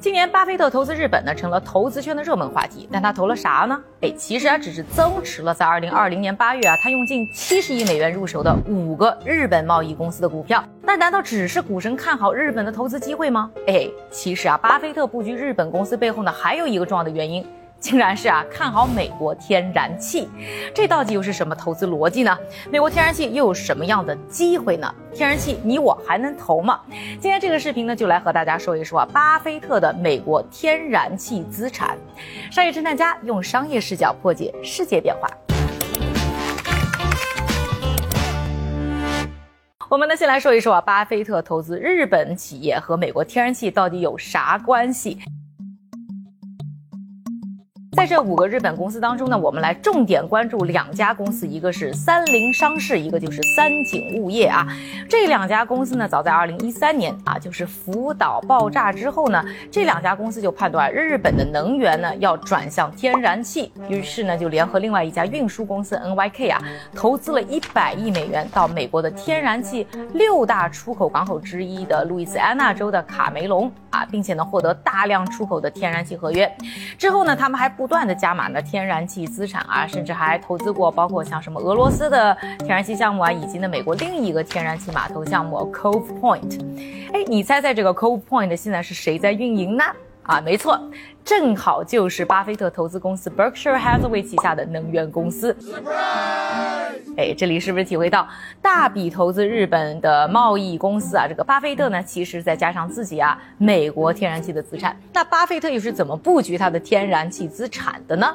今年巴菲特投资日本呢，成了投资圈的热门话题。但他投了啥呢？哎，其实啊，只是增持了在二零二零年八月啊，他用近七十亿美元入手的五个日本贸易公司的股票。那难道只是股神看好日本的投资机会吗？哎，其实啊，巴菲特布局日本公司背后呢，还有一个重要的原因。竟然是啊，看好美国天然气，这到底又是什么投资逻辑呢？美国天然气又有什么样的机会呢？天然气你我还能投吗？今天这个视频呢，就来和大家说一说啊，巴菲特的美国天然气资产。商业侦探家用商业视角破解世界变化。我们呢，先来说一说啊，巴菲特投资日本企业和美国天然气到底有啥关系？在这五个日本公司当中呢，我们来重点关注两家公司，一个是三菱商事，一个就是三井物业啊。这两家公司呢，早在二零一三年啊，就是福岛爆炸之后呢，这两家公司就判断日本的能源呢要转向天然气，于是呢就联合另外一家运输公司 NYK 啊，投资了一百亿美元到美国的天然气六大出口港口之一的路易斯安那州的卡梅隆啊，并且呢获得大量出口的天然气合约。之后呢，他们还不。不断的加码呢天然气资产啊，甚至还投资过包括像什么俄罗斯的天然气项目啊，以及呢美国另一个天然气码头项目 Cove Point。哎，你猜猜这个 Cove Point 现在是谁在运营呢？啊，没错，正好就是巴菲特投资公司 Berkshire Hathaway 旗下的能源公司。哎，这里是不是体会到大笔投资日本的贸易公司啊？这个巴菲特呢，其实再加上自己啊，美国天然气的资产。那巴菲特又是怎么布局他的天然气资产的呢？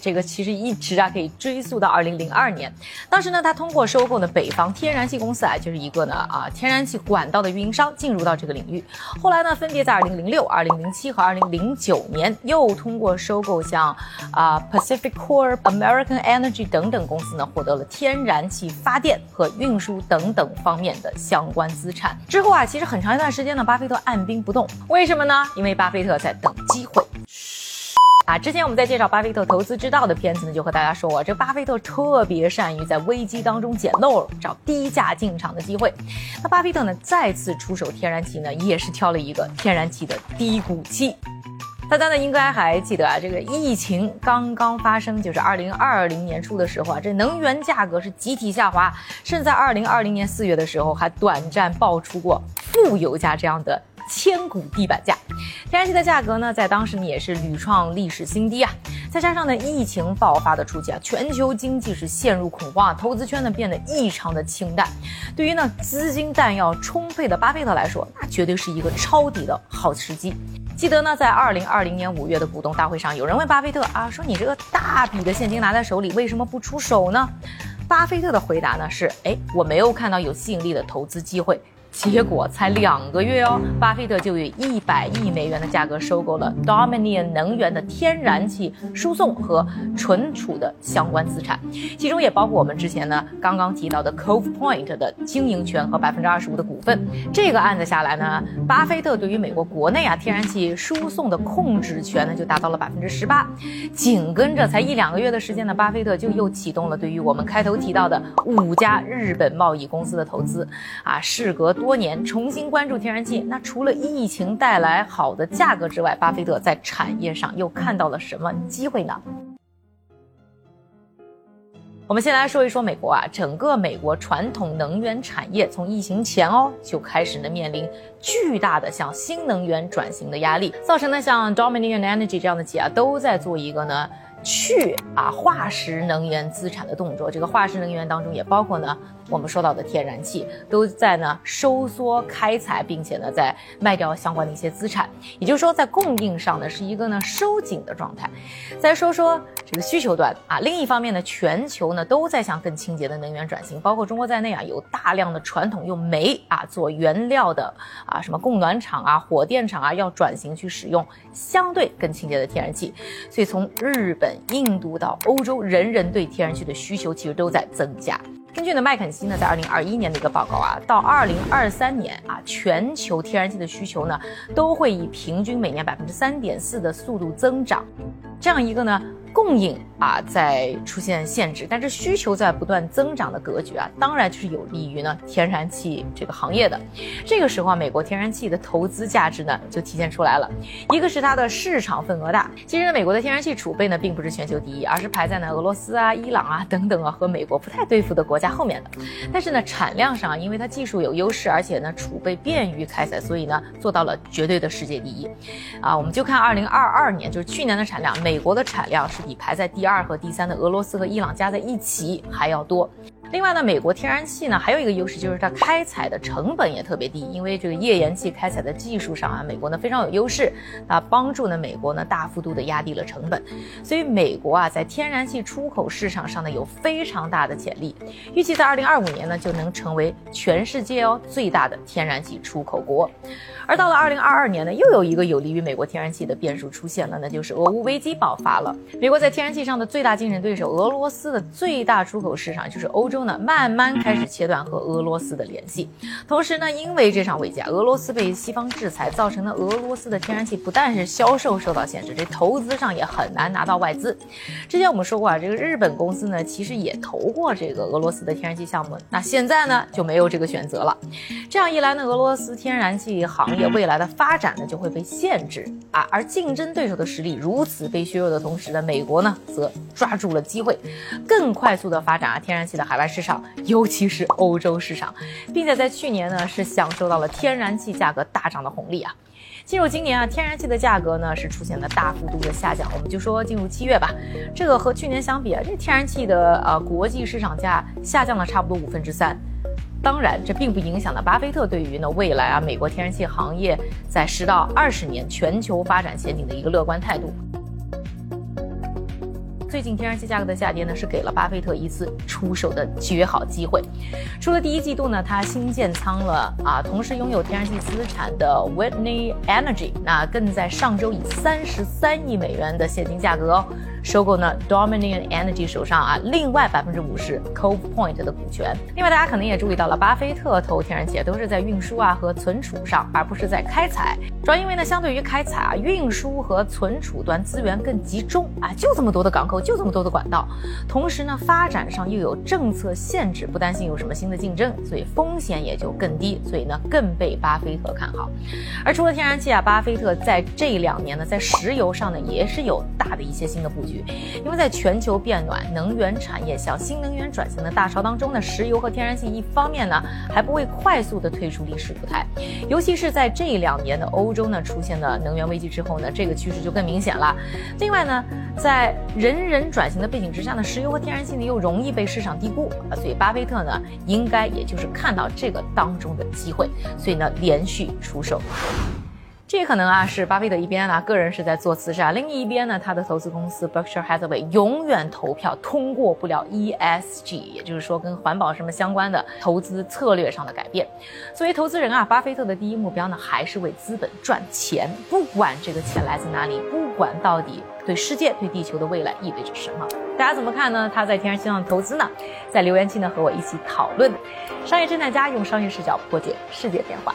这个其实一直啊可以追溯到二零零二年，当时呢他通过收购呢北方天然气公司啊，就是一个呢啊天然气管道的运营商进入到这个领域。后来呢分别在二零零六、二零零七和二零零九年又通过收购像啊 Pacific Core、American Energy 等等公司呢，获得了天然气发电和运输等等方面的相关资产。之后啊其实很长一段时间呢巴菲特按兵不动，为什么呢？因为巴菲特在等机会。啊，之前我们在介绍巴菲特投资之道的片子呢，就和大家说过，这巴菲特特别善于在危机当中捡漏，找低价进场的机会。那巴菲特呢，再次出手天然气呢，也是挑了一个天然气的低谷期。大家呢应该还记得啊，这个疫情刚刚发生，就是二零二零年初的时候啊，这能源价格是集体下滑，甚至在二零二零年四月的时候还短暂爆出过负油价这样的。千古地板价，天然气的价格呢，在当时呢也是屡创历史新低啊。再加上呢，疫情爆发的初期啊，全球经济是陷入恐慌啊，投资圈呢变得异常的清淡。对于呢资金弹药充沛的巴菲特来说，那绝对是一个抄底的好时机。记得呢，在二零二零年五月的股东大会上，有人问巴菲特啊，说你这个大笔的现金拿在手里，为什么不出手呢？巴菲特的回答呢是，哎，我没有看到有吸引力的投资机会。结果才两个月哦，巴菲特就以一百亿美元的价格收购了 Dominion 能源的天然气输送和存储的相关资产，其中也包括我们之前呢刚刚提到的 Cove Point 的经营权和百分之二十五的股份。这个案子下来呢，巴菲特对于美国国内啊天然气输送的控制权呢就达到了百分之十八。紧跟着才一两个月的时间呢，巴菲特就又启动了对于我们开头提到的五家日本贸易公司的投资，啊，事隔。多年重新关注天然气，那除了疫情带来好的价格之外，巴菲特在产业上又看到了什么机会呢？我们先来说一说美国啊，整个美国传统能源产业从疫情前哦就开始呢面临巨大的向新能源转型的压力，造成呢像 Dominion Energy 这样的企业啊都在做一个呢。去啊化石能源资产的动作，这个化石能源当中也包括呢我们说到的天然气，都在呢收缩开采，并且呢在卖掉相关的一些资产，也就是说在供应上呢是一个呢收紧的状态。再说说这个需求端啊，另一方面呢全球呢都在向更清洁的能源转型，包括中国在内啊有大量的传统用煤啊做原料的啊什么供暖厂啊火电厂啊要转型去使用相对更清洁的天然气，所以从日本。印度到欧洲，人人对天然气的需求其实都在增加。根据呢麦肯锡呢在二零二一年的一个报告啊，到二零二三年啊，全球天然气的需求呢都会以平均每年百分之三点四的速度增长。这样一个呢供应啊在出现限制，但是需求在不断增长的格局啊，当然就是有利于呢天然气这个行业的。这个时候啊，美国天然气的投资价值呢就体现出来了。一个是它的市场份额大，其实呢，美国的天然气储备呢并不是全球第一，而是排在呢俄罗斯啊、伊朗啊等等啊和美国不太对付的国家后面的。但是呢，产量上因为它技术有优势，而且呢储备便于开采，所以呢做到了绝对的世界第一。啊，我们就看二零二二年，就是去年的产量，美国的产量是比排在第二二和第三的俄罗斯和伊朗加在一起还要多。另外呢，美国天然气呢还有一个优势，就是它开采的成本也特别低，因为这个页岩气开采的技术上啊，美国呢非常有优势，啊帮助呢美国呢大幅度的压低了成本，所以美国啊在天然气出口市场上呢有非常大的潜力，预计在二零二五年呢就能成为全世界哦最大的天然气出口国，而到了二零二二年呢，又有一个有利于美国天然气的变数出现了，那就是俄乌危机爆发了，美国在天然气上的最大竞争对手俄罗斯的最大出口市场就是欧洲。呢，慢慢开始切断和俄罗斯的联系，同时呢，因为这场危机，俄罗斯被西方制裁，造成了俄罗斯的天然气不但是销售受到限制，这投资上也很难拿到外资。之前我们说过啊，这个日本公司呢，其实也投过这个俄罗斯的天然气项目，那现在呢就没有这个选择了。这样一来呢，俄罗斯天然气行业未来的发展呢就会被限制啊，而竞争对手的实力如此被削弱的同时呢，美国呢则抓住了机会，更快速的发展啊天然气的海外。市场，尤其是欧洲市场，并且在去年呢是享受到了天然气价格大涨的红利啊。进入今年啊，天然气的价格呢是出现了大幅度的下降。我们就说进入七月吧，这个和去年相比啊，这天然气的呃国际市场价下降了差不多五分之三。当然，这并不影响了巴菲特对于呢未来啊美国天然气行业在十到二十年全球发展前景的一个乐观态度。最近天然气价格的下跌呢，是给了巴菲特一次出手的绝好机会。除了第一季度呢，他新建仓了啊，同时拥有天然气资产的 Whitney Energy，那更在上周以三十三亿美元的现金价格哦。收购呢，Dominion Energy 手上啊，另外百分之五十 Cove Point 的股权。另外，大家可能也注意到了，巴菲特投天然气都是在运输啊和存储上，而不是在开采。主要因为呢，相对于开采啊，运输和存储端资源更集中啊，就这么多的港口，就这么多的管道。同时呢，发展上又有政策限制，不担心有什么新的竞争，所以风险也就更低，所以呢，更被巴菲特看好。而除了天然气啊，巴菲特在这两年呢，在石油上呢，也是有大的一些新的布局。因为在全球变暖、能源产业向新能源转型的大潮当中呢，石油和天然气一方面呢还不会快速的退出历史舞台，尤其是在这两年的欧洲呢出现了能源危机之后呢，这个趋势就更明显了。另外呢，在人人转型的背景之下呢，石油和天然气呢又容易被市场低估啊，所以巴菲特呢应该也就是看到这个当中的机会，所以呢连续出手。这可能啊是巴菲特一边呢个人是在做慈善，另一边呢他的投资公司 Berkshire Hathaway 永远投票通过不了 ESG，也就是说跟环保什么相关的投资策略上的改变。作为投资人啊，巴菲特的第一目标呢还是为资本赚钱，不管这个钱来自哪里，不管到底对世界对地球的未来意味着什么，大家怎么看呢？他在天然气上的投资呢？在留言区呢和我一起讨论。商业侦探家用商业视角破解世界变化。